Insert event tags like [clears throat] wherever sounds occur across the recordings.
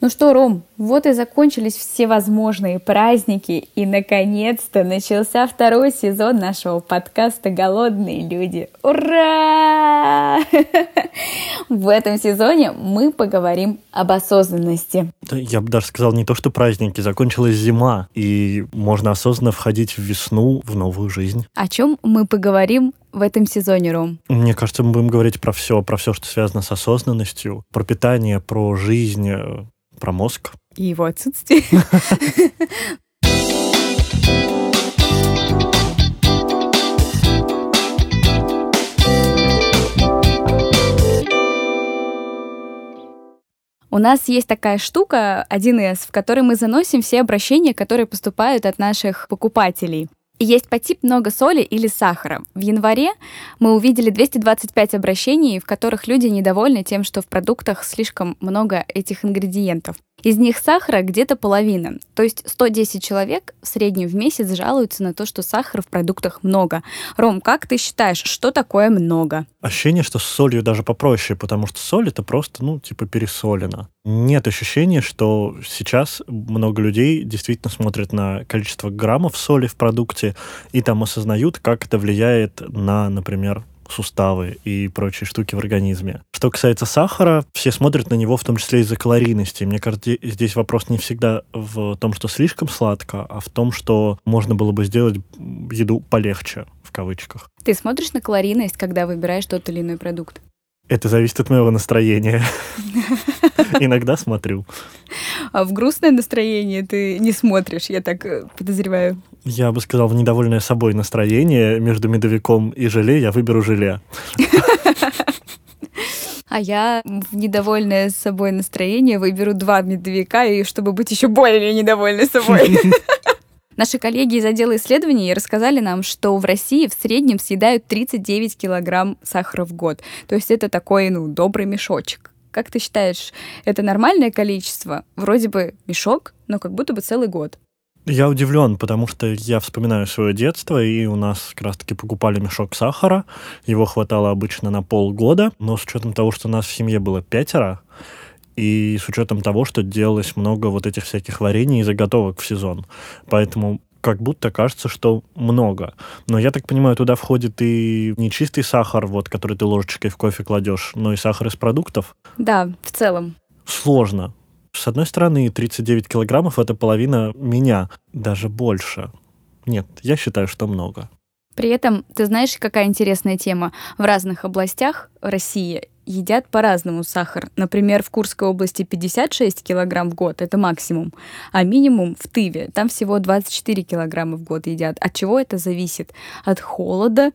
Ну что, Ром, вот и закончились всевозможные праздники, и наконец-то начался второй сезон нашего подкаста «Голодные люди». Ура! В этом сезоне мы поговорим об осознанности. Я бы даже сказал не то, что праздники, закончилась зима, и можно осознанно входить в весну, в новую жизнь. О чем мы поговорим в этом сезоне, Ром? Мне кажется, мы будем говорить про все, про все, что связано с осознанностью, про питание, про жизнь, про мозг. И его отсутствие. [laughs] У нас есть такая штука 1С, в которой мы заносим все обращения, которые поступают от наших покупателей. Есть по тип много соли или сахара. В январе мы увидели 225 обращений, в которых люди недовольны тем, что в продуктах слишком много этих ингредиентов. Из них сахара где-то половина. То есть 110 человек в среднем в месяц жалуются на то, что сахара в продуктах много. Ром, как ты считаешь, что такое много? Ощущение, что с солью даже попроще, потому что соль это просто, ну, типа пересолено. Нет ощущения, что сейчас много людей действительно смотрят на количество граммов соли в продукте и там осознают, как это влияет на, например, суставы и прочие штуки в организме. Что касается сахара, все смотрят на него в том числе из-за калорийности. Мне кажется, здесь вопрос не всегда в том, что слишком сладко, а в том, что можно было бы сделать еду полегче, в кавычках. Ты смотришь на калорийность, когда выбираешь тот или иной продукт? Это зависит от моего настроения. [laughs] Иногда смотрю. А в грустное настроение ты не смотришь, я так э, подозреваю. Я бы сказал, в недовольное собой настроение между медовиком и желе я выберу желе. [laughs] А я в недовольное собой настроение выберу два медовика, и чтобы быть еще более недовольной собой. [laughs] Наши коллеги из отдела исследований рассказали нам, что в России в среднем съедают 39 килограмм сахара в год. То есть это такой, ну, добрый мешочек. Как ты считаешь, это нормальное количество? Вроде бы мешок, но как будто бы целый год. Я удивлен, потому что я вспоминаю свое детство, и у нас как раз-таки покупали мешок сахара. Его хватало обычно на полгода, но с учетом того, что у нас в семье было пятеро, и с учетом того, что делалось много вот этих всяких варений и заготовок в сезон. Поэтому как будто кажется, что много. Но я так понимаю, туда входит и не чистый сахар, вот, который ты ложечкой в кофе кладешь, но и сахар из продуктов. Да, в целом. Сложно. С одной стороны, 39 килограммов — это половина меня, даже больше. Нет, я считаю, что много. При этом, ты знаешь, какая интересная тема? В разных областях России едят по-разному сахар. Например, в Курской области 56 килограмм в год, это максимум, а минимум в Тыве, там всего 24 килограмма в год едят. От чего это зависит? От холода,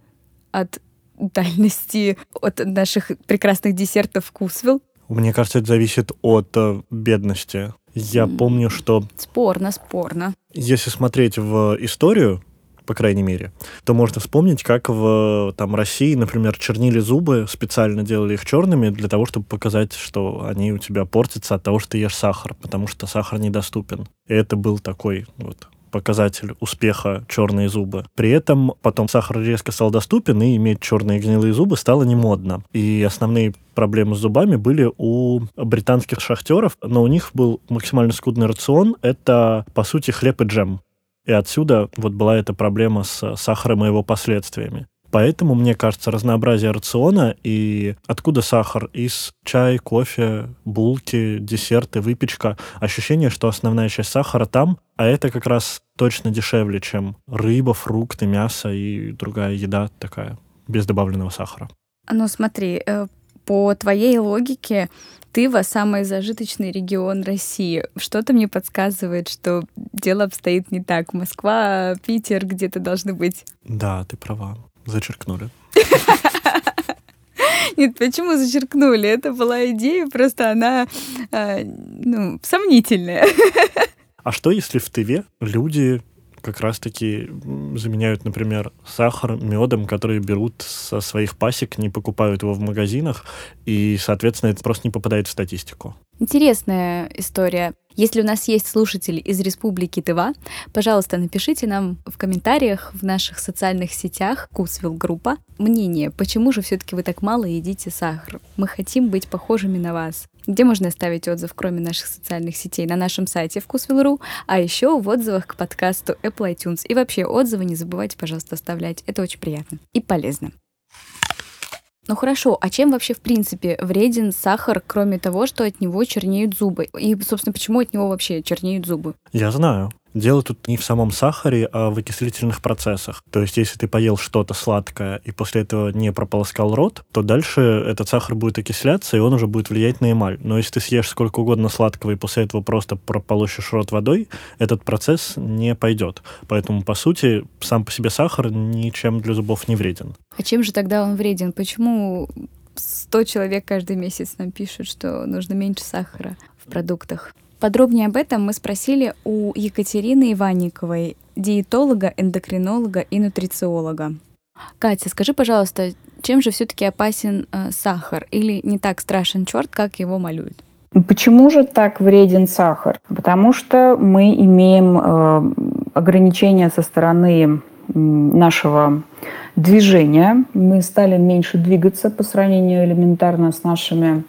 от дальности, от наших прекрасных десертов вкусвилл. Мне кажется, это зависит от э, бедности. Я помню, что... Спорно, спорно. Если смотреть в историю, по крайней мере, то можно вспомнить, как в там, России, например, чернили зубы, специально делали их черными для того, чтобы показать, что они у тебя портятся от того, что ты ешь сахар, потому что сахар недоступен. И это был такой вот показатель успеха черные зубы. При этом потом сахар резко стал доступен, и иметь черные гнилые зубы стало не модно. И основные проблемы с зубами были у британских шахтеров, но у них был максимально скудный рацион. Это, по сути, хлеб и джем. И отсюда вот была эта проблема с сахаром и его последствиями. Поэтому, мне кажется, разнообразие рациона и откуда сахар? Из чая, кофе, булки, десерты, выпечка. Ощущение, что основная часть сахара там, а это как раз точно дешевле, чем рыба, фрукты, мясо и другая еда такая, без добавленного сахара. Ну смотри, э, по твоей логике, Тыва — самый зажиточный регион России. Что-то мне подсказывает, что дело обстоит не так. Москва, Питер где-то должны быть. Да, ты права. Зачеркнули. [laughs] Нет, почему зачеркнули? Это была идея, просто она э, ну, сомнительная. [laughs] А что, если в Тыве люди как раз-таки заменяют, например, сахар медом, который берут со своих пасек, не покупают его в магазинах, и, соответственно, это просто не попадает в статистику. Интересная история. Если у нас есть слушатели из Республики Тыва, пожалуйста, напишите нам в комментариях в наших социальных сетях Кусвилл группа мнение, почему же все-таки вы так мало едите сахар. Мы хотим быть похожими на вас. Где можно оставить отзыв, кроме наших социальных сетей? На нашем сайте вкусвилл.ру, а еще в отзывах к подкасту Apple iTunes. И вообще отзывы не забывайте, пожалуйста, оставлять. Это очень приятно и полезно. Ну хорошо, а чем вообще в принципе вреден сахар, кроме того, что от него чернеют зубы? И, собственно, почему от него вообще чернеют зубы? Я знаю. Дело тут не в самом сахаре, а в окислительных процессах. То есть, если ты поел что-то сладкое и после этого не прополоскал рот, то дальше этот сахар будет окисляться, и он уже будет влиять на эмаль. Но если ты съешь сколько угодно сладкого и после этого просто прополощешь рот водой, этот процесс не пойдет. Поэтому, по сути, сам по себе сахар ничем для зубов не вреден. А чем же тогда он вреден? Почему 100 человек каждый месяц нам пишут, что нужно меньше сахара в продуктах? Подробнее об этом мы спросили у Екатерины Иванниковой, диетолога, эндокринолога и нутрициолога. Катя, скажи, пожалуйста, чем же все-таки опасен э, сахар? Или не так страшен черт, как его малюют? Почему же так вреден сахар? Потому что мы имеем э, ограничения со стороны нашего движения. Мы стали меньше двигаться по сравнению элементарно с нашими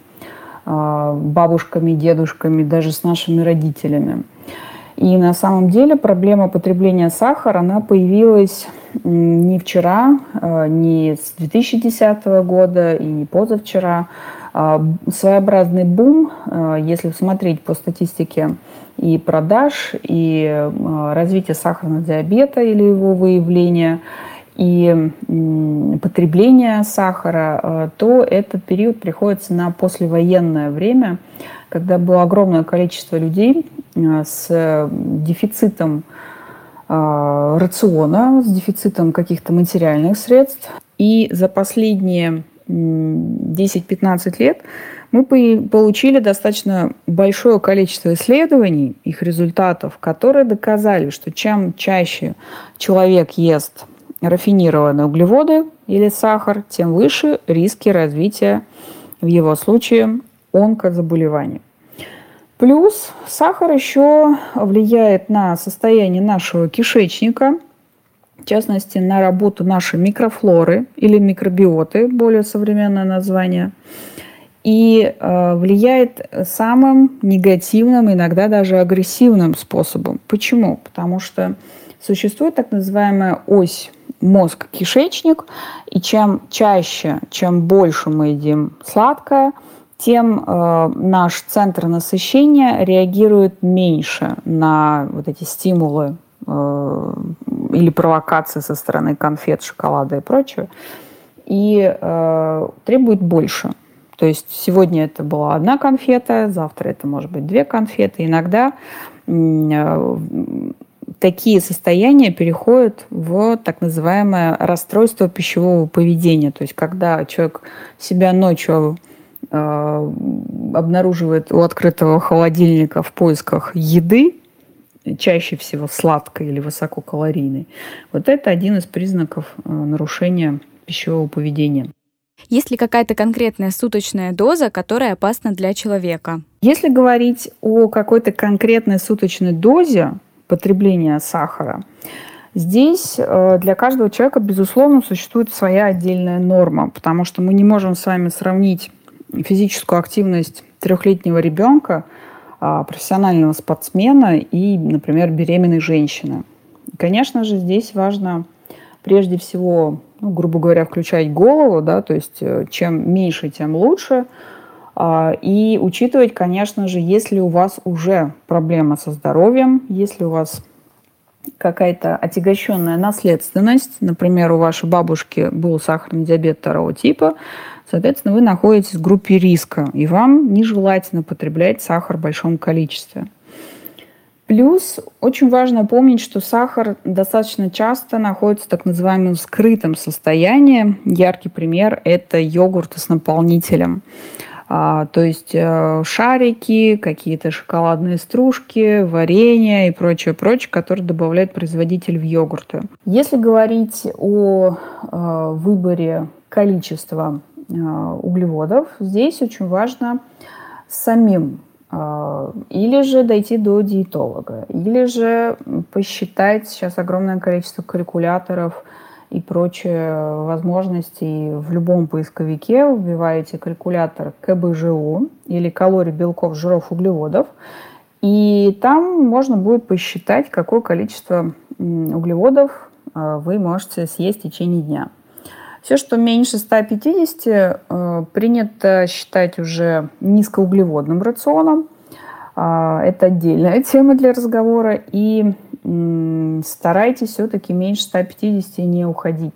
бабушками, дедушками, даже с нашими родителями. И на самом деле проблема потребления сахара, она появилась не вчера, а, не с 2010 года и не позавчера. А, своеобразный бум, если смотреть по статистике и продаж, и развития сахарного диабета или его выявления – и потребление сахара, э, то этот период приходится на послевоенное время, когда было огромное количество людей э, с дефицитом э, рациона, с дефицитом каких-то материальных средств. И за последние 10-15 лет мы получили достаточно большое количество исследований, их результатов, которые доказали, что чем чаще человек ест рафинированные углеводы или сахар, тем выше риски развития в его случае онкозаболеваний. Плюс сахар еще влияет на состояние нашего кишечника, в частности, на работу нашей микрофлоры или микробиоты, более современное название, и э, влияет самым негативным, иногда даже агрессивным способом. Почему? Потому что существует так называемая ось мозг-кишечник, и чем чаще, чем больше мы едим сладкое, тем э, наш центр насыщения реагирует меньше на вот эти стимулы э, или провокации со стороны конфет, шоколада и прочего, и э, требует больше. То есть сегодня это была одна конфета, завтра это может быть две конфеты. Иногда э, такие состояния переходят в так называемое расстройство пищевого поведения. То есть когда человек себя ночью э, обнаруживает у открытого холодильника в поисках еды, чаще всего сладкой или высококалорийной, вот это один из признаков э, нарушения пищевого поведения. Есть ли какая-то конкретная суточная доза, которая опасна для человека? Если говорить о какой-то конкретной суточной дозе, потребления сахара. Здесь э, для каждого человека, безусловно, существует своя отдельная норма, потому что мы не можем с вами сравнить физическую активность трехлетнего ребенка, а, профессионального спортсмена и, например, беременной женщины. Конечно же, здесь важно прежде всего, ну, грубо говоря, включать голову, да, то есть э, чем меньше, тем лучше – и учитывать, конечно же, если у вас уже проблема со здоровьем, если у вас какая-то отягощенная наследственность, например, у вашей бабушки был сахарный диабет второго типа, соответственно, вы находитесь в группе риска, и вам нежелательно потреблять сахар в большом количестве. Плюс очень важно помнить, что сахар достаточно часто находится в так называемом скрытом состоянии. Яркий пример – это йогурт с наполнителем. А, то есть э, шарики, какие-то шоколадные стружки, варенье и прочее, прочее, которое добавляет производитель в йогурты. Если говорить о э, выборе количества э, углеводов, здесь очень важно самим или же дойти до диетолога, или же посчитать сейчас огромное количество калькуляторов и прочие возможности в любом поисковике. Вбиваете калькулятор КБЖУ или калорий, белков, жиров, углеводов. И там можно будет посчитать, какое количество углеводов а, вы можете съесть в течение дня. Все, что меньше 150, э, принято считать уже низкоуглеводным рационом. А, это отдельная [laughs] тема для разговора. И старайтесь все-таки меньше 150 не уходить.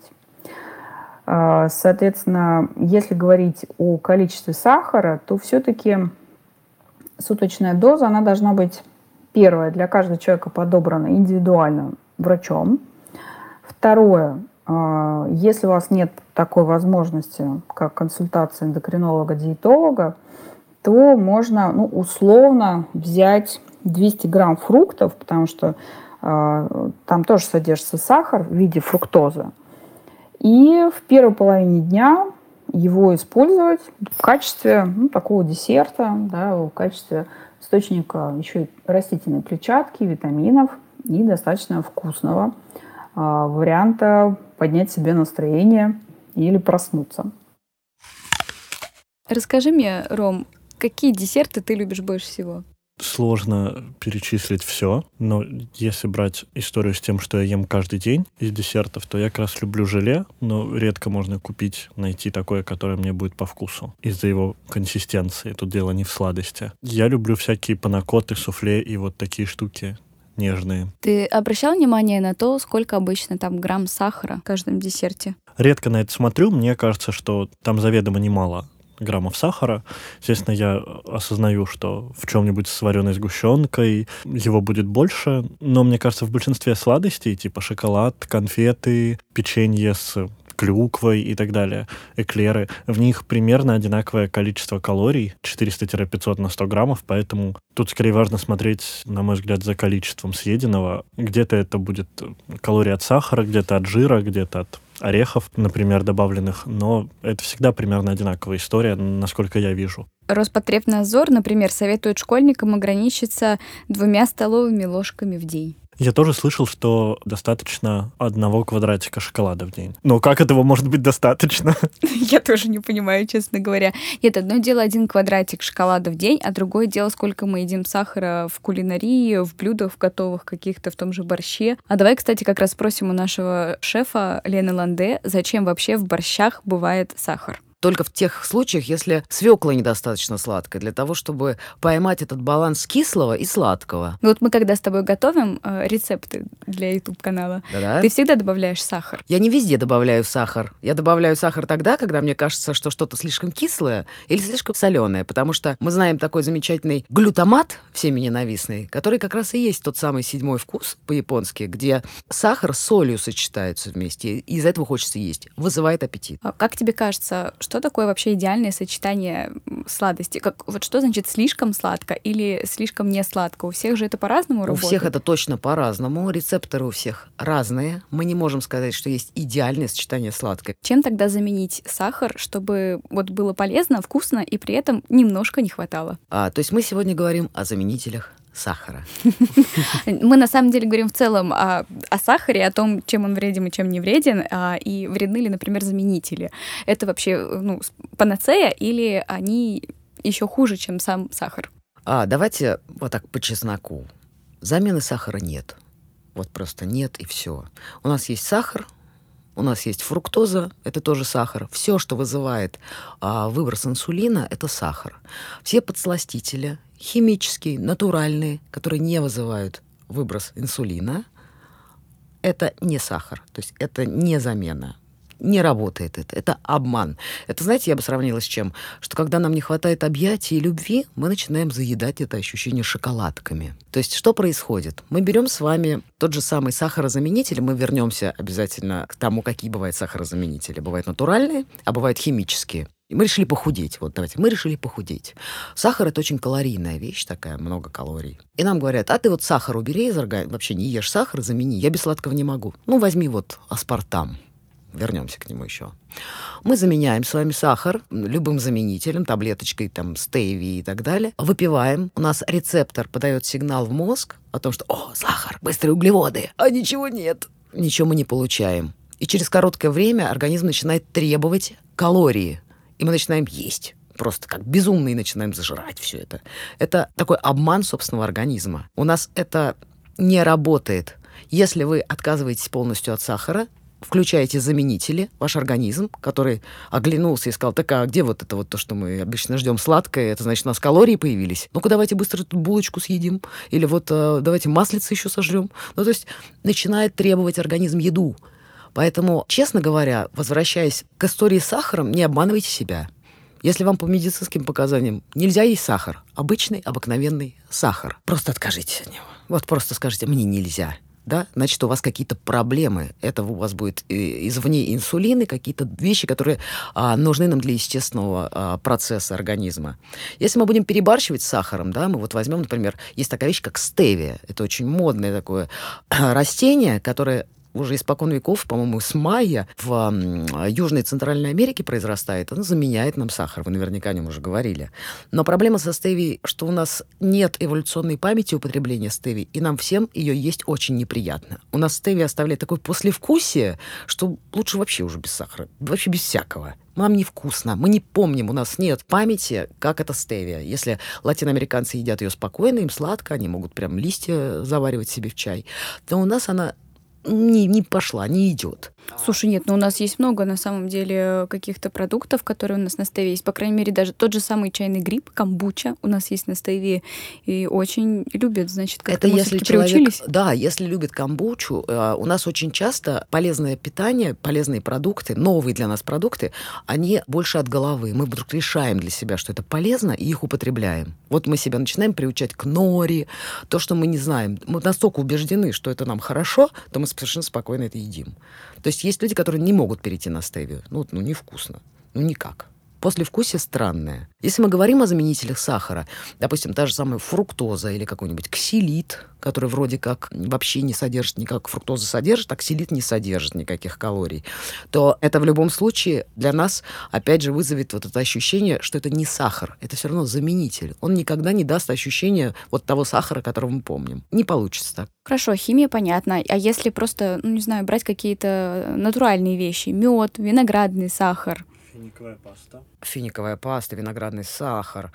А, соответственно, если говорить о количестве сахара, то все-таки суточная доза, она должна быть первое, для каждого человека подобрана индивидуально врачом. Второе, а, если у вас нет такой возможности, как консультация эндокринолога-диетолога, то можно ну, условно взять 200 грамм фруктов, потому что там тоже содержится сахар в виде фруктозы. И в первой половине дня его использовать в качестве ну, такого десерта, да, в качестве источника еще и растительной клетчатки, витаминов и достаточно вкусного э, варианта поднять себе настроение или проснуться. Расскажи мне, Ром, какие десерты ты любишь больше всего? Сложно перечислить все, но если брать историю с тем, что я ем каждый день из десертов, то я как раз люблю желе, но редко можно купить, найти такое, которое мне будет по вкусу из-за его консистенции. Тут дело не в сладости. Я люблю всякие панакоты, суфле и вот такие штуки нежные. Ты обращал внимание на то, сколько обычно там грамм сахара в каждом десерте? Редко на это смотрю. Мне кажется, что там заведомо немало граммов сахара. Естественно, я осознаю, что в чем-нибудь с вареной сгущенкой его будет больше, но мне кажется, в большинстве сладостей, типа шоколад, конфеты, печенье с клюквой и так далее, эклеры, в них примерно одинаковое количество калорий, 400-500 на 100 граммов, поэтому тут скорее важно смотреть, на мой взгляд, за количеством съеденного. Где-то это будет калории от сахара, где-то от жира, где-то от орехов, например, добавленных, но это всегда примерно одинаковая история, насколько я вижу. Роспотребнадзор, например, советует школьникам ограничиться двумя столовыми ложками в день. Я тоже слышал, что достаточно одного квадратика шоколада в день. Но как этого может быть достаточно? [laughs] Я тоже не понимаю, честно говоря. Нет, одно дело один квадратик шоколада в день, а другое дело, сколько мы едим сахара в кулинарии, в блюдах, готовых каких-то, в том же борще. А давай, кстати, как раз спросим у нашего шефа Лены Ланде, зачем вообще в борщах бывает сахар? Только в тех случаях, если свекла недостаточно сладкая, для того, чтобы поймать этот баланс кислого и сладкого. Ну вот мы когда с тобой готовим э, рецепты для YouTube-канала, Да-да. ты всегда добавляешь сахар. Я не везде добавляю сахар. Я добавляю сахар тогда, когда мне кажется, что что-то слишком кислое или слишком соленое, потому что мы знаем такой замечательный глютамат, всеми ненавистный, который как раз и есть тот самый седьмой вкус по-японски, где сахар с солью сочетаются вместе, и из-за этого хочется есть. Вызывает аппетит. А как тебе кажется, что такое вообще идеальное сочетание сладости? Как, вот что значит слишком сладко или слишком не сладко? У всех же это по-разному работает? У всех это точно по-разному. Рецепторы у всех разные. Мы не можем сказать, что есть идеальное сочетание сладкое. Чем тогда заменить сахар, чтобы вот было полезно, вкусно и при этом немножко не хватало? А, то есть мы сегодня говорим о заменителях сахара. [laughs] Мы на самом деле говорим в целом о, о сахаре, о том, чем он вреден и чем не вреден, а, и вредны ли, например, заменители. Это вообще ну, панацея или они еще хуже, чем сам сахар? А, давайте вот так по чесноку. Замены сахара нет. Вот просто нет и все. У нас есть сахар, у нас есть фруктоза, это тоже сахар. Все, что вызывает а, выброс инсулина, это сахар. Все подсластители, химические, натуральные, которые не вызывают выброс инсулина, это не сахар, то есть это не замена. Не работает это. Это обман. Это, знаете, я бы сравнила с чем? Что когда нам не хватает объятий и любви, мы начинаем заедать это ощущение шоколадками. То есть что происходит? Мы берем с вами тот же самый сахарозаменитель, мы вернемся обязательно к тому, какие бывают сахарозаменители. Бывают натуральные, а бывают химические. Мы решили похудеть. Вот давайте, мы решили похудеть. Сахар это очень калорийная вещь такая, много калорий. И нам говорят, а ты вот сахар убери из организма, вообще не ешь сахар, замени. Я без сладкого не могу. Ну, возьми вот аспартам. вернемся к нему еще. Мы заменяем с вами сахар любым заменителем, таблеточкой, там, стейви и так далее. Выпиваем. У нас рецептор подает сигнал в мозг о том, что «О, сахар, быстрые углеводы!» А ничего нет. Ничего мы не получаем. И через короткое время организм начинает требовать калории. И мы начинаем есть просто как безумные начинаем зажирать все это. Это такой обман собственного организма. У нас это не работает. Если вы отказываетесь полностью от сахара, включаете заменители, ваш организм, который оглянулся и сказал, так а где вот это вот то, что мы обычно ждем сладкое, это значит, у нас калории появились. Ну-ка, давайте быстро эту булочку съедим, или вот э, давайте маслица еще сожрем. Ну, то есть начинает требовать организм еду. Поэтому, честно говоря, возвращаясь к истории с сахаром, не обманывайте себя. Если вам по медицинским показаниям нельзя есть сахар, обычный, обыкновенный сахар, просто откажитесь от него. Вот просто скажите, мне нельзя да, значит, у вас какие-то проблемы. Это у вас будет э, извне инсулины, какие-то вещи, которые а, нужны нам для естественного а, процесса организма. Если мы будем перебарщивать с сахаром, да, мы вот возьмем, например, есть такая вещь, как стевия. Это очень модное такое [clears throat] растение, которое уже испокон веков, по-моему, с майя в Южной и Центральной Америке произрастает, она заменяет нам сахар. Вы наверняка о нем уже говорили. Но проблема со стевией, что у нас нет эволюционной памяти употребления стевии, и нам всем ее есть очень неприятно. У нас стевия оставляет такое послевкусие, что лучше вообще уже без сахара, вообще без всякого нам невкусно, мы не помним, у нас нет памяти, как это стевия. Если латиноамериканцы едят ее спокойно, им сладко, они могут прям листья заваривать себе в чай, то у нас она не, не пошла, не идет. Слушай, нет, но ну у нас есть много на самом деле каких-то продуктов, которые у нас на стеве есть. По крайней мере, даже тот же самый чайный гриб, камбуча у нас есть на стеве. И очень любят, значит, как-то Это если человек, приучились. Да, если любит камбучу, э, у нас очень часто полезное питание, полезные продукты, новые для нас продукты, они больше от головы. Мы вдруг решаем для себя, что это полезно, и их употребляем. Вот мы себя начинаем приучать к нори, то, что мы не знаем. Мы настолько убеждены, что это нам хорошо, то мы совершенно спокойно это едим. То есть есть люди, которые не могут перейти на стевию. Ну, ну невкусно. Ну, никак послевкусие странное. Если мы говорим о заменителях сахара, допустим, та же самая фруктоза или какой-нибудь ксилит, который вроде как вообще не содержит никак, фруктоза содержит, а ксилит не содержит никаких калорий, то это в любом случае для нас, опять же, вызовет вот это ощущение, что это не сахар, это все равно заменитель. Он никогда не даст ощущения вот того сахара, которого мы помним. Не получится так. Хорошо, химия понятна. А если просто, ну не знаю, брать какие-то натуральные вещи, мед, виноградный сахар, Финиковая паста. Финиковая паста, виноградный сахар.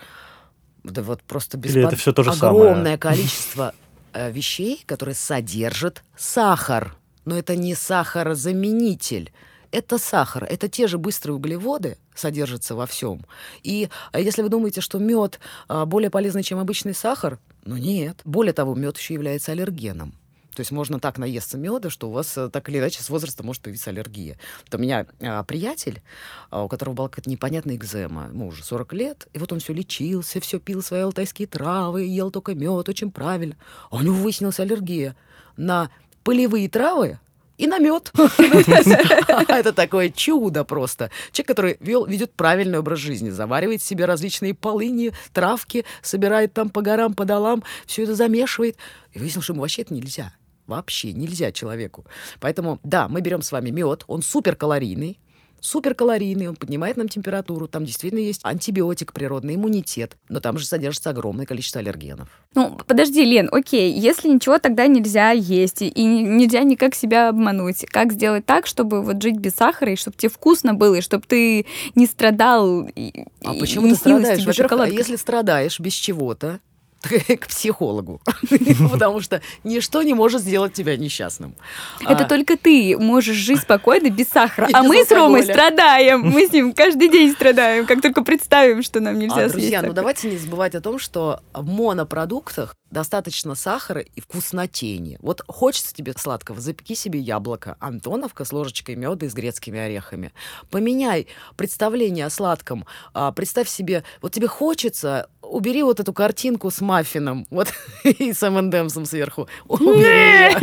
Да вот просто без Или это все то же огромное самое? количество э, вещей, которые содержат сахар. Но это не сахарозаменитель. Это сахар, это те же быстрые углеводы содержатся во всем. И э, если вы думаете, что мед э, более полезный, чем обычный сахар, ну нет. Более того, мед еще является аллергеном. То есть можно так наесться меда, что у вас э, так или иначе с возраста может появиться аллергия. Вот у меня а, приятель, а, у которого была какая-то непонятная экзема, ему уже 40 лет, и вот он все лечился, все пил свои алтайские травы, ел только мед, очень правильно. А у него выяснилась аллергия на полевые травы, и на мед. [laughs] Это такое чудо просто. Человек, который вел, ведет правильный образ жизни, заваривает себе различные полыни, травки, собирает там по горам, по долам, все это замешивает. И выяснил, что ему вообще это нельзя. Вообще нельзя человеку. Поэтому, да, мы берем с вами мед, он суперкалорийный, суперкалорийный, он поднимает нам температуру, там действительно есть антибиотик природный, иммунитет, но там же содержится огромное количество аллергенов. Ну, подожди, Лен, окей, если ничего тогда нельзя есть, и нельзя никак себя обмануть, как сделать так, чтобы вот жить без сахара, и чтобы тебе вкусно было, и чтобы ты не страдал, и, а почему ты страдаешь? Во-первых, а если страдаешь без чего-то, [laughs] к психологу, [laughs] потому что ничто не может сделать тебя несчастным. Это а... только ты можешь жить спокойно без сахара, а мы с Ромой страдаем, мы с ним каждый день страдаем, как только представим, что нам нельзя а, Друзья, ну давайте не забывать о том, что в монопродуктах достаточно сахара и вкуснотени. Вот хочется тебе сладкого, запеки себе яблоко, антоновка с ложечкой меда и с грецкими орехами. Поменяй представление о сладком. А, представь себе, вот тебе хочется убери вот эту картинку с маффином, вот, [laughs] и с M&M'сом сверху. Убери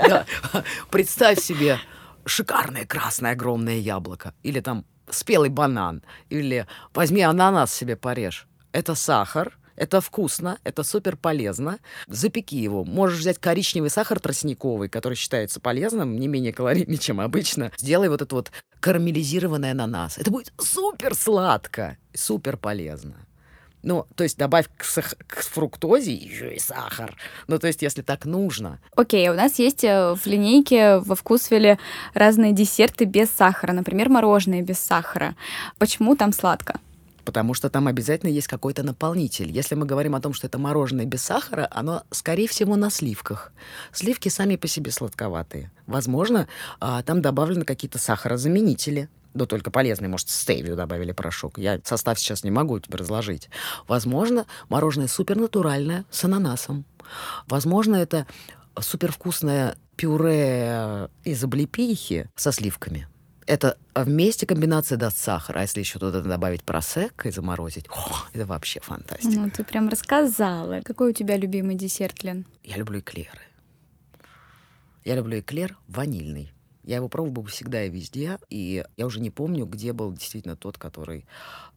[laughs] Представь себе шикарное красное огромное яблоко. Или там спелый банан. Или возьми ананас себе порежь. Это сахар, Это вкусно, это супер полезно. Запеки его. Можешь взять коричневый сахар тростниковый, который считается полезным, не менее калорийный, чем обычно. Сделай вот это вот карамелизированный ананас. Это будет супер сладко, супер полезно. Ну, то есть добавь к, сах- к фруктозе еще и сахар. Ну, то есть, если так нужно. Окей, у нас есть э, в линейке во вкусвеле разные десерты без сахара, например, мороженое без сахара. Почему там сладко? Потому что там обязательно есть какой-то наполнитель. Если мы говорим о том, что это мороженое без сахара, оно, скорее всего, на сливках. Сливки сами по себе сладковатые. Возможно, а, там добавлены какие-то сахарозаменители да только полезный, может, стевию добавили порошок. Я состав сейчас не могу тебе разложить. Возможно, мороженое супернатуральное с ананасом. Возможно, это супервкусное пюре из облепихи со сливками. Это вместе комбинация даст сахар. А если еще туда добавить просек и заморозить, о, это вообще фантастика. Ну, ты прям рассказала. Какой у тебя любимый десерт, Лен? Я люблю эклеры. Я люблю эклер ванильный. Я его пробовал всегда и везде, и я уже не помню, где был действительно тот, который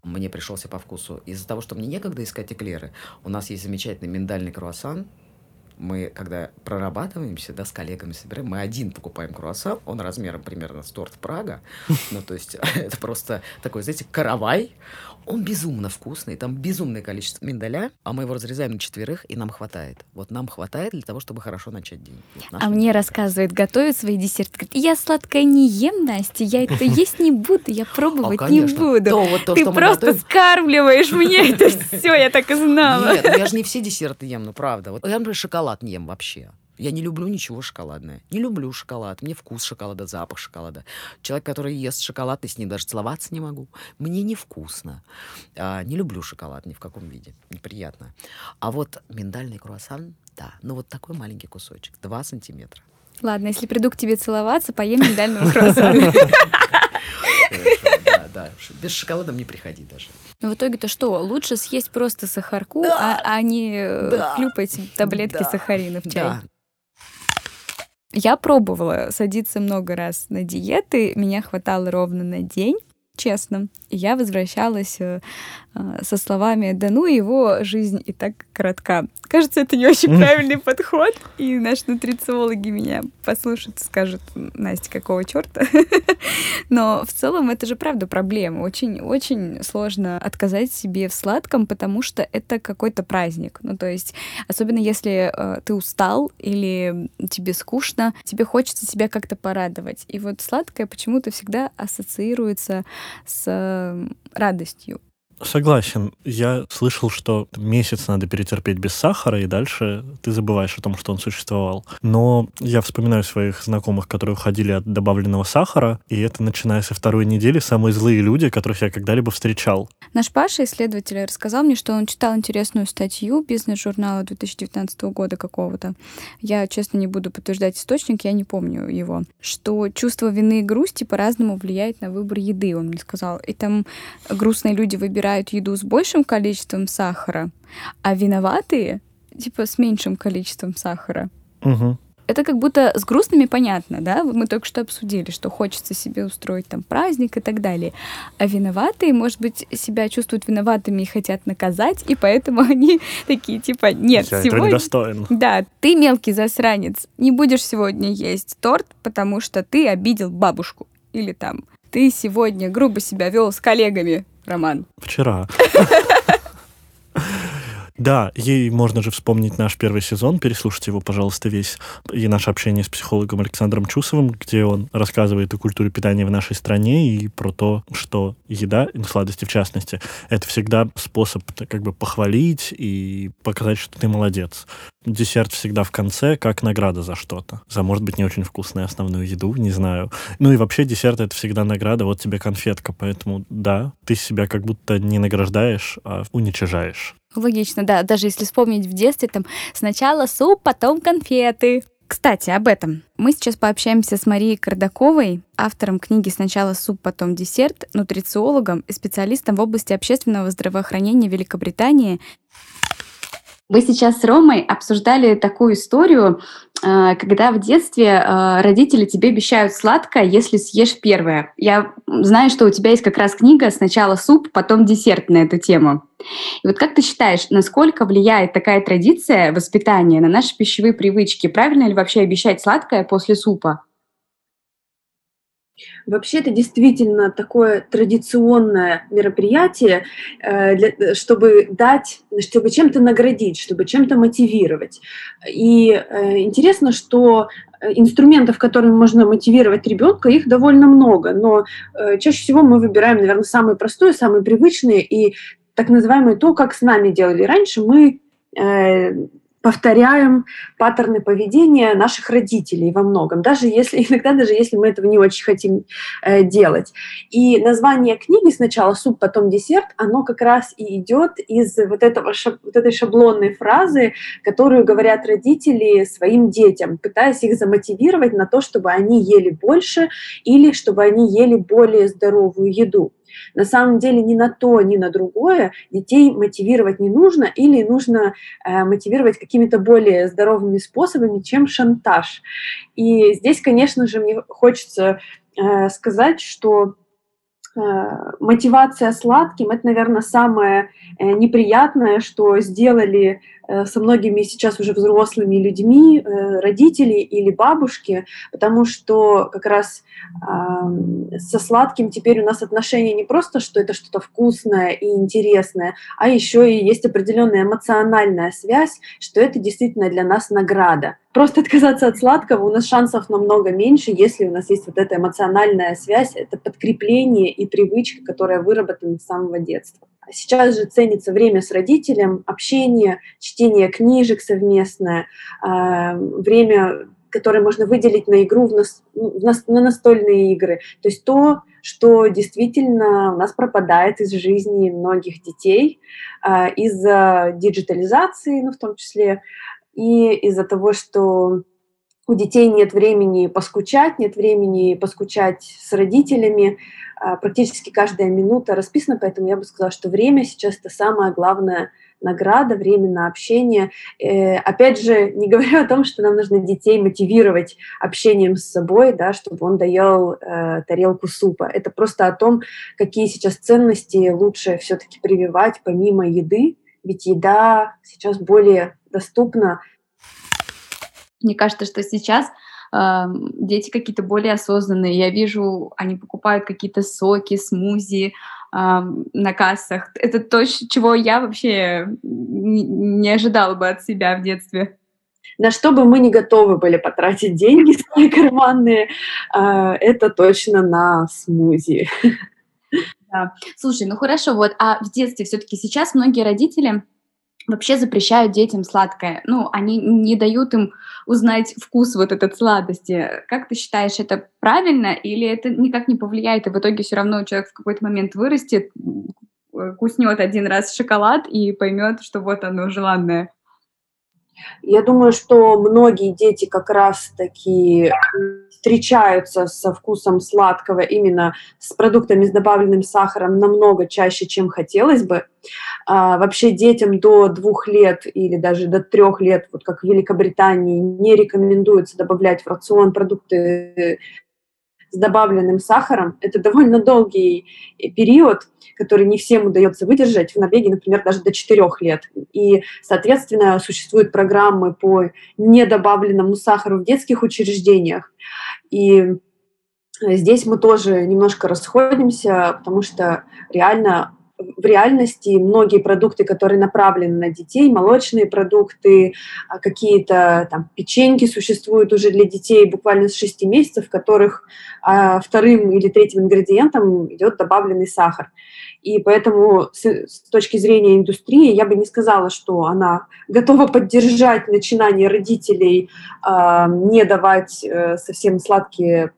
мне пришелся по вкусу. Из-за того, что мне некогда искать эклеры, у нас есть замечательный миндальный круассан, мы, когда прорабатываемся, да, с коллегами собираем, мы один покупаем круассан, он размером примерно с торт Прага, ну, то есть [laughs] это просто такой, знаете, каравай, он безумно вкусный, там безумное количество миндаля, а мы его разрезаем на четверых, и нам хватает. Вот нам хватает для того, чтобы хорошо начать день. Вот а мне рассказывает, готовит свои десерты. Говорит, я сладкое не ем, Настя, я это есть не буду, я [laughs] пробовать а, не буду. То, вот то, Ты просто готовим... скармливаешь мне [laughs] это все, я так и знала. Нет, я же не все десерты ем, ну правда. Вот я, например, шоколад не ем вообще. Я не люблю ничего шоколадное. Не люблю шоколад. Мне вкус шоколада, запах шоколада. Человек, который ест шоколад, и с ним даже целоваться не могу. Мне невкусно. А, не люблю шоколад ни в каком виде. Неприятно. А вот миндальный круассан, да. Ну вот такой маленький кусочек. Два сантиметра. Ладно, если приду к тебе целоваться, поем миндального круассана. Да, да. Без шоколада не приходи даже. Но в итоге-то что? Лучше съесть просто сахарку, а, а не э, хлюпать таблетки сахарина в чай. Да. Я пробовала садиться много раз на диеты, меня хватало ровно на день, честно. И я возвращалась э, э, со словами «Да ну его жизнь и так коротка». Кажется, это не очень [laughs] правильный подход, и наши нутрициологи меня послушают и скажут «Настя, какого черта?» [laughs] Но в целом это же правда проблема. Очень-очень сложно отказать себе в сладком, потому что это какой-то праздник. Ну, то есть, особенно если э, ты устал или тебе скучно, тебе хочется себя как-то порадовать. И вот сладкое почему-то всегда ассоциируется с радостью. Согласен. Я слышал, что месяц надо перетерпеть без сахара, и дальше ты забываешь о том, что он существовал. Но я вспоминаю своих знакомых, которые уходили от добавленного сахара, и это, начиная со второй недели, самые злые люди, которых я когда-либо встречал. Наш Паша, исследователь, рассказал мне, что он читал интересную статью бизнес-журнала 2019 года какого-то. Я, честно, не буду подтверждать источник, я не помню его. Что чувство вины и грусти по-разному влияет на выбор еды, он мне сказал. И там грустные люди выбирают выбирают еду с большим количеством сахара, а виноватые типа с меньшим количеством сахара. Угу. Это как будто с грустными понятно, да? Мы только что обсудили, что хочется себе устроить там праздник и так далее. А виноватые, может быть, себя чувствуют виноватыми и хотят наказать, и поэтому [laughs] они такие типа нет, Я сегодня. недостоин. Да, ты мелкий засранец, не будешь сегодня есть торт, потому что ты обидел бабушку или там ты сегодня грубо себя вел с коллегами, Роман? Вчера. [laughs] Да, ей можно же вспомнить наш первый сезон, переслушать его, пожалуйста, весь, и наше общение с психологом Александром Чусовым, где он рассказывает о культуре питания в нашей стране и про то, что еда, и сладости в частности, это всегда способ как бы похвалить и показать, что ты молодец. Десерт всегда в конце, как награда за что-то. За, может быть, не очень вкусную основную еду, не знаю. Ну и вообще десерт — это всегда награда, вот тебе конфетка, поэтому да, ты себя как будто не награждаешь, а уничижаешь. Логично, да. Даже если вспомнить в детстве, там сначала суп, потом конфеты. Кстати, об этом. Мы сейчас пообщаемся с Марией Кардаковой, автором книги «Сначала суп, потом десерт», нутрициологом и специалистом в области общественного здравоохранения Великобритании. Вы сейчас с Ромой обсуждали такую историю, э, когда в детстве э, родители тебе обещают сладкое, если съешь первое. Я знаю, что у тебя есть как раз книга «Сначала суп, потом десерт» на эту тему. И вот как ты считаешь, насколько влияет такая традиция воспитания на наши пищевые привычки? Правильно ли вообще обещать сладкое после супа? Вообще это действительно такое традиционное мероприятие, э, для, чтобы дать, чтобы чем-то наградить, чтобы чем-то мотивировать. И э, интересно, что инструментов, которыми можно мотивировать ребенка, их довольно много, но э, чаще всего мы выбираем, наверное, самые простые, самые привычные и так называемые то, как с нами делали раньше, мы повторяем паттерны поведения наших родителей во многом, даже если [laughs] иногда даже если мы этого не очень хотим э, делать. И название книги сначала суп, потом десерт, оно как раз и идет из вот этого вот этой шаблонной фразы, которую говорят родители своим детям, пытаясь их замотивировать на то, чтобы они ели больше или чтобы они ели более здоровую еду. На самом деле ни на то, ни на другое детей мотивировать не нужно или нужно э, мотивировать какими-то более здоровыми способами, чем шантаж. И здесь, конечно же, мне хочется э, сказать, что э, мотивация сладким это, наверное, самое э, неприятное, что сделали со многими сейчас уже взрослыми людьми, э, родители или бабушки, потому что как раз со сладким теперь у нас отношения не просто, что это что-то вкусное и интересное, а еще и есть определенная эмоциональная связь, что это действительно для нас награда. Просто отказаться от сладкого у нас шансов намного меньше, если у нас есть вот эта эмоциональная связь, это подкрепление и привычка, которая выработана с самого детства. Сейчас же ценится время с родителем, общение, чтение книжек совместное, а, время, которое можно выделить на игру, ну, на настольные игры. То есть то, что действительно у нас пропадает из жизни многих детей а, из-за диджитализации, ну, в том числе, и из-за того, что у детей нет времени поскучать, нет времени поскучать с родителями, а, практически каждая минута расписана, поэтому я бы сказала, что время сейчас это самая главная награда, время на общение. Э, опять же, не [laughs] говорю о том, что нам нужно детей мотивировать общением с собой, да, чтобы он доел э, тарелку супа. Это просто о том, какие сейчас ценности лучше все-таки прививать помимо еды, ведь еда сейчас более доступна. Мне кажется, что сейчас дети какие-то более осознанные. Я вижу, они покупают какие-то соки, смузи на кассах. Это то, чего я вообще не ожидала бы от себя в детстве на что бы мы не готовы были потратить деньги [laughs] свои карманные, а, это точно на смузи. [laughs] Да. Слушай, ну хорошо, вот, а в детстве все-таки сейчас многие родители вообще запрещают детям сладкое. Ну, они не дают им узнать вкус вот этот сладости. Как ты считаешь, это правильно или это никак не повлияет, и в итоге все равно человек в какой-то момент вырастет, куснет один раз шоколад и поймет, что вот оно желанное? Я думаю, что многие дети как раз-таки встречаются со вкусом сладкого именно с продуктами с добавленным сахаром намного чаще, чем хотелось бы. А, вообще детям до двух лет или даже до трех лет, вот как в Великобритании, не рекомендуется добавлять в рацион продукты с добавленным сахаром. Это довольно долгий период, который не всем удается выдержать. В Норвегии, например, даже до 4 лет. И, соответственно, существуют программы по недобавленному сахару в детских учреждениях. И здесь мы тоже немножко расходимся, потому что реально в реальности многие продукты, которые направлены на детей, молочные продукты, а, какие-то там печеньки существуют уже для детей буквально с 6 месяцев, в которых а, вторым или третьим ингредиентом идет добавленный сахар. И поэтому с, с точки зрения индустрии я бы не сказала, что она готова поддержать начинание родителей э, не давать э, совсем сладкие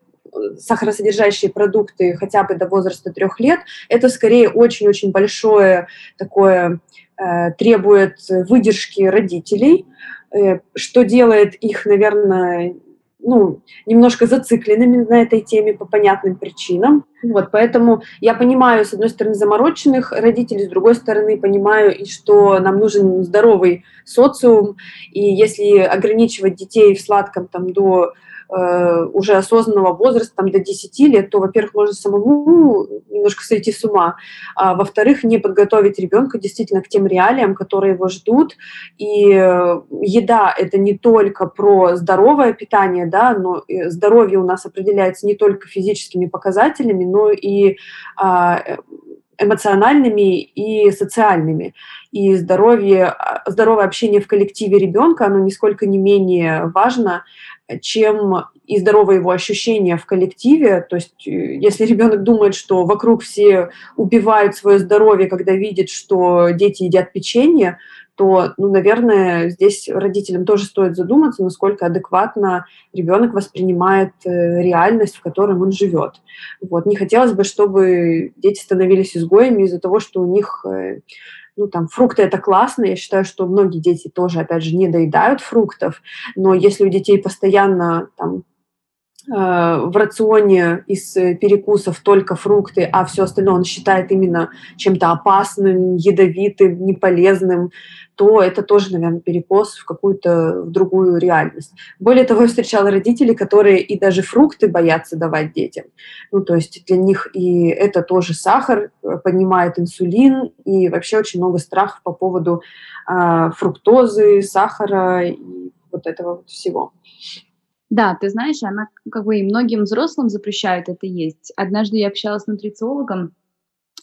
сахаросодержащие продукты хотя бы до возраста трех лет, это скорее очень-очень большое такое э, требует выдержки родителей, э, что делает их, наверное, ну, немножко зацикленными на этой теме по понятным причинам. Вот, поэтому я понимаю, с одной стороны, замороченных родителей, с другой стороны, понимаю, и что нам нужен здоровый социум, и если ограничивать детей в сладком там до Э, уже осознанного возраста, там, до 10 лет, то, во-первых, можно самому немножко сойти с ума, а во-вторых, не подготовить ребенка действительно к тем реалиям, которые его ждут. И э, еда – это не только про здоровое питание, да, но здоровье у нас определяется не только физическими показателями, но и а, эмоциональными и социальными. И здоровье, а, здоровое общение в коллективе ребенка, оно нисколько не менее важно, чем и здоровые его ощущения в коллективе. То есть, э, если ребенок думает, что вокруг все убивают свое здоровье, когда видит, что дети едят печенье, то, ну, наверное, здесь родителям тоже стоит задуматься, насколько адекватно ребенок воспринимает э, реальность, в которой он живет. Вот. Не хотелось бы, чтобы дети становились изгоями из-за того, что у них э, ну, там, фрукты это классно, я считаю, что многие дети тоже, опять же, не доедают фруктов, но если у детей постоянно там в рационе из перекусов только фрукты, а все остальное он считает именно чем-то опасным, ядовитым, неполезным, то это тоже, наверное, перекос в какую-то в другую реальность. Более того, я встречала родителей, которые и даже фрукты боятся давать детям. Ну, то есть для них и это тоже сахар, э, поднимает инсулин, и вообще очень много страхов по поводу э, фруктозы, сахара и вот этого вот всего. Да, ты знаешь, она как бы и многим взрослым запрещает это есть. Однажды я общалась с нутрициологом,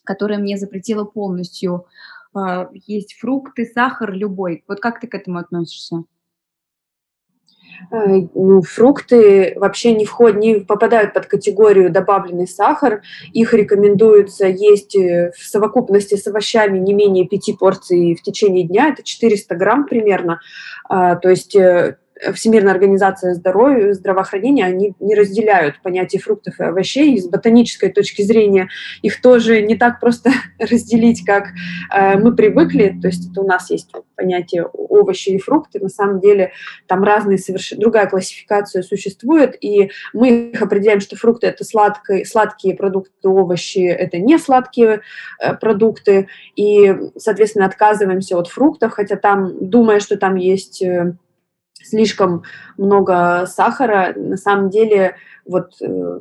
которая мне запретила полностью а, есть фрукты, сахар любой. Вот как ты к этому относишься? Э, ну, фрукты вообще не, вход, не попадают под категорию добавленный сахар. Их рекомендуется есть э, в совокупности с овощами не менее пяти порций в течение дня. Это 400 грамм примерно. А, то есть э, Всемирная организация здоровья, здравоохранения, они не разделяют понятие фруктов и овощей. И с ботанической точки зрения их тоже не так просто [laughs] разделить, как э, мы привыкли. То есть это у нас есть понятие овощи и фрукты. На самом деле там разные совершенно другая классификация существует, и мы их определяем, что фрукты это сладкие, сладкие продукты, овощи это не сладкие э, продукты, и, соответственно, отказываемся от фруктов, хотя там, думая, что там есть э, слишком много сахара. На самом деле вот э,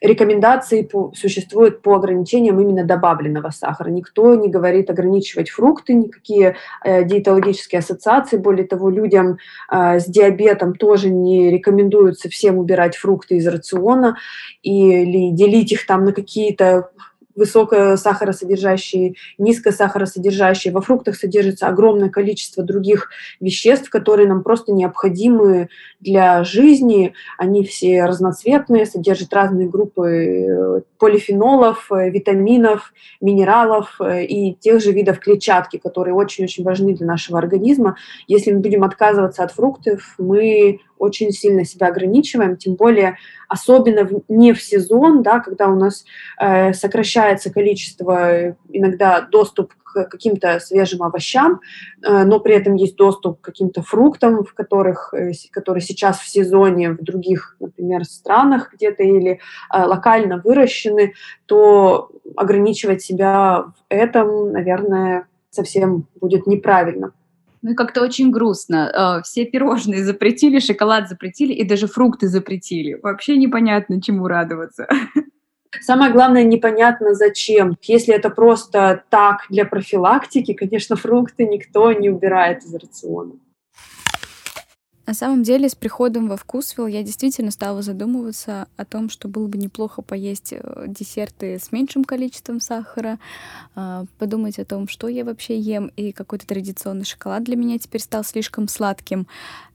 рекомендации по, существуют по ограничениям именно добавленного сахара. Никто не говорит ограничивать фрукты, никакие э, диетологические ассоциации. Более того, людям э, с диабетом тоже не рекомендуется всем убирать фрукты из рациона или делить их там на какие-то высокосахаросодержащие, низкосахаросодержащие. Во фруктах содержится огромное количество других веществ, которые нам просто необходимы для жизни. Они все разноцветные, содержат разные группы э, полифенолов, э, витаминов, минералов э, и тех же видов клетчатки, которые очень-очень важны для нашего организма. Если мы будем отказываться от фруктов, мы очень сильно себя ограничиваем, тем более особенно в, не в сезон, да, когда у нас э, сокращается количество, иногда доступ к каким-то свежим овощам, э, но при этом есть доступ к каким-то фруктам, в которых, э, которые сейчас в сезоне в других, например, странах где-то или э, локально выращены, то ограничивать себя в этом, наверное, совсем будет неправильно. Ну и как-то очень грустно. Э, все пирожные запретили, шоколад запретили и даже фрукты запретили. Вообще непонятно, чему радоваться. Самое главное, непонятно зачем. Если это просто так для профилактики, конечно, фрукты никто не убирает из рациона. На самом деле, с приходом во вкусвилл я действительно стала задумываться о том, что было бы неплохо поесть э, десерты с меньшим количеством сахара, а, подумать о том, что я вообще ем, и какой-то традиционный шоколад для меня теперь стал слишком сладким.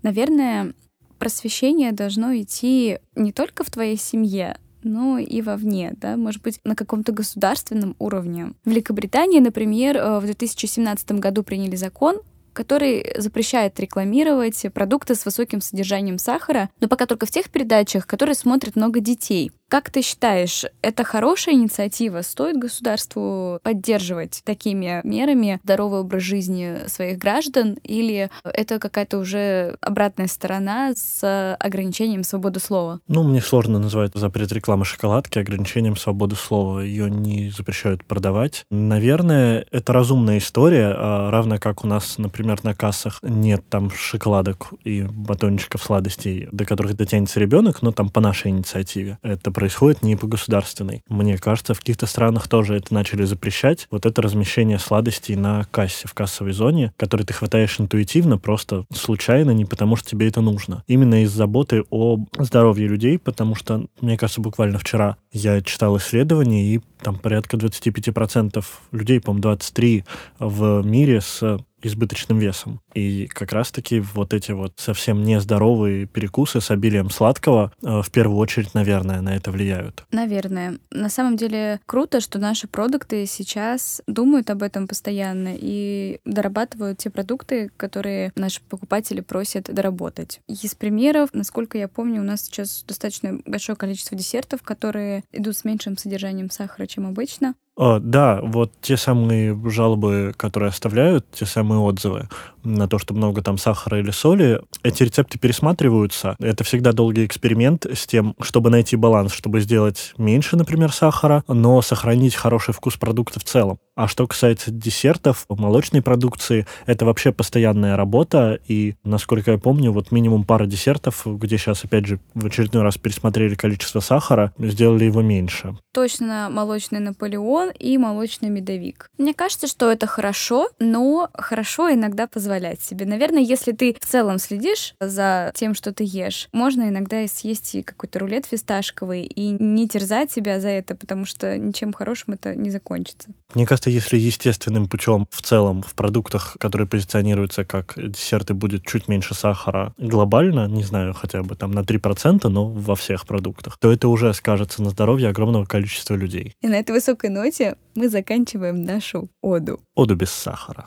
Наверное, просвещение должно идти не только в твоей семье, но и вовне, да, может быть, на каком-то государственном уровне. В Великобритании, например, э, в 2017 году приняли закон который запрещает рекламировать продукты с высоким содержанием сахара, но пока только в тех передачах, которые смотрят много детей. Как ты считаешь, это хорошая инициатива? Стоит государству поддерживать такими мерами здоровый образ жизни своих граждан? Или это какая-то уже обратная сторона с ограничением свободы слова? Ну, мне сложно называть запрет рекламы шоколадки ограничением свободы слова. Ее не запрещают продавать. Наверное, это разумная история, а равно как у нас, например, на кассах нет там шоколадок и батончиков сладостей, до которых дотянется ребенок, но там по нашей инициативе. Это происходит не по государственной. Мне кажется, в каких-то странах тоже это начали запрещать. Вот это размещение сладостей на кассе, в кассовой зоне, который ты хватаешь интуитивно, просто случайно, не потому что тебе это нужно. Именно из заботы о здоровье людей, потому что, мне кажется, буквально вчера я читал исследование, и там порядка 25% людей, по-моему, 23 в мире с избыточным весом. И как раз-таки вот эти вот совсем нездоровые перекусы с обилием сладкого э, в первую очередь, наверное, на это влияют. Наверное. На самом деле круто, что наши продукты сейчас думают об этом постоянно и дорабатывают те продукты, которые наши покупатели просят доработать. Из примеров, насколько я помню, у нас сейчас достаточно большое количество десертов, которые идут с меньшим содержанием сахара, чем обычно. О, да, вот те самые жалобы, которые оставляют, те самые отзывы на то, что много там сахара или соли, эти рецепты пересматриваются. Это всегда долгий эксперимент с тем, чтобы найти баланс, чтобы сделать меньше, например, сахара, но сохранить хороший вкус продукта в целом. А что касается десертов, молочной продукции, это вообще постоянная работа, и, насколько я помню, вот минимум пара десертов, где сейчас, опять же, в очередной раз пересмотрели количество сахара, сделали его меньше. Точно молочный Наполеон и молочный медовик. Мне кажется, что это хорошо, но хорошо иногда позволять себе. Наверное, если ты в целом следишь за тем, что ты ешь, можно иногда и съесть какой-то рулет фисташковый и не терзать себя за это, потому что ничем хорошим это не закончится. Мне кажется, если естественным путем в целом в продуктах, которые позиционируются как десерты, будет чуть меньше сахара глобально, не знаю, хотя бы там на 3%, но во всех продуктах, то это уже скажется на здоровье огромного количества людей. И на этой высокой ноте мы заканчиваем нашу оду. Оду без сахара.